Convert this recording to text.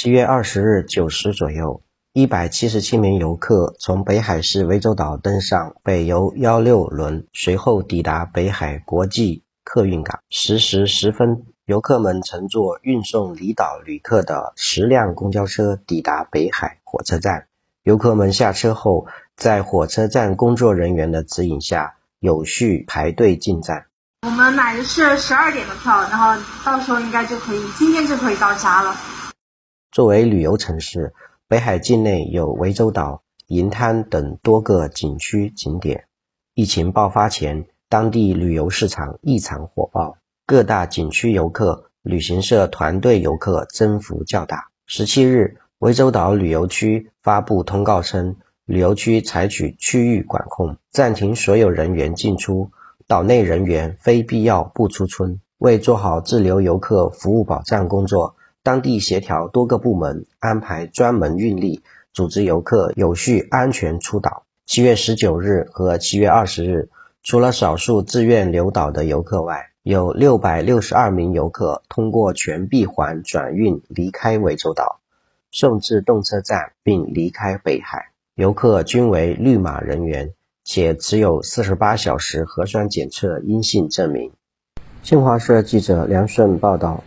七月二十日九时左右，一百七十七名游客从北海市涠洲岛登上北游幺六轮，随后抵达北海国际客运港。十时十分，游客们乘坐运送离岛旅客的十辆公交车抵达北海火车站。游客们下车后，在火车站工作人员的指引下，有序排队进站。我们买的是十二点的票，然后到时候应该就可以，今天就可以到家了。作为旅游城市，北海境内有涠洲岛、银滩等多个景区景点。疫情爆发前，当地旅游市场异常火爆，各大景区游客、旅行社团队游客增幅较大。十七日，涠洲岛旅游区发布通告称，旅游区采取区域管控，暂停所有人员进出，岛内人员非必要不出村。为做好滞留游客服务保障工作。当地协调多个部门安排专门运力，组织游客有序安全出岛。七月十九日和七月二十日，除了少数自愿留岛的游客外，有六百六十二名游客通过全闭环转运离开涠洲岛，送至动车站并离开北海。游客均为绿码人员，且持有四十八小时核酸检测阴性证明。新华社记者梁顺报道。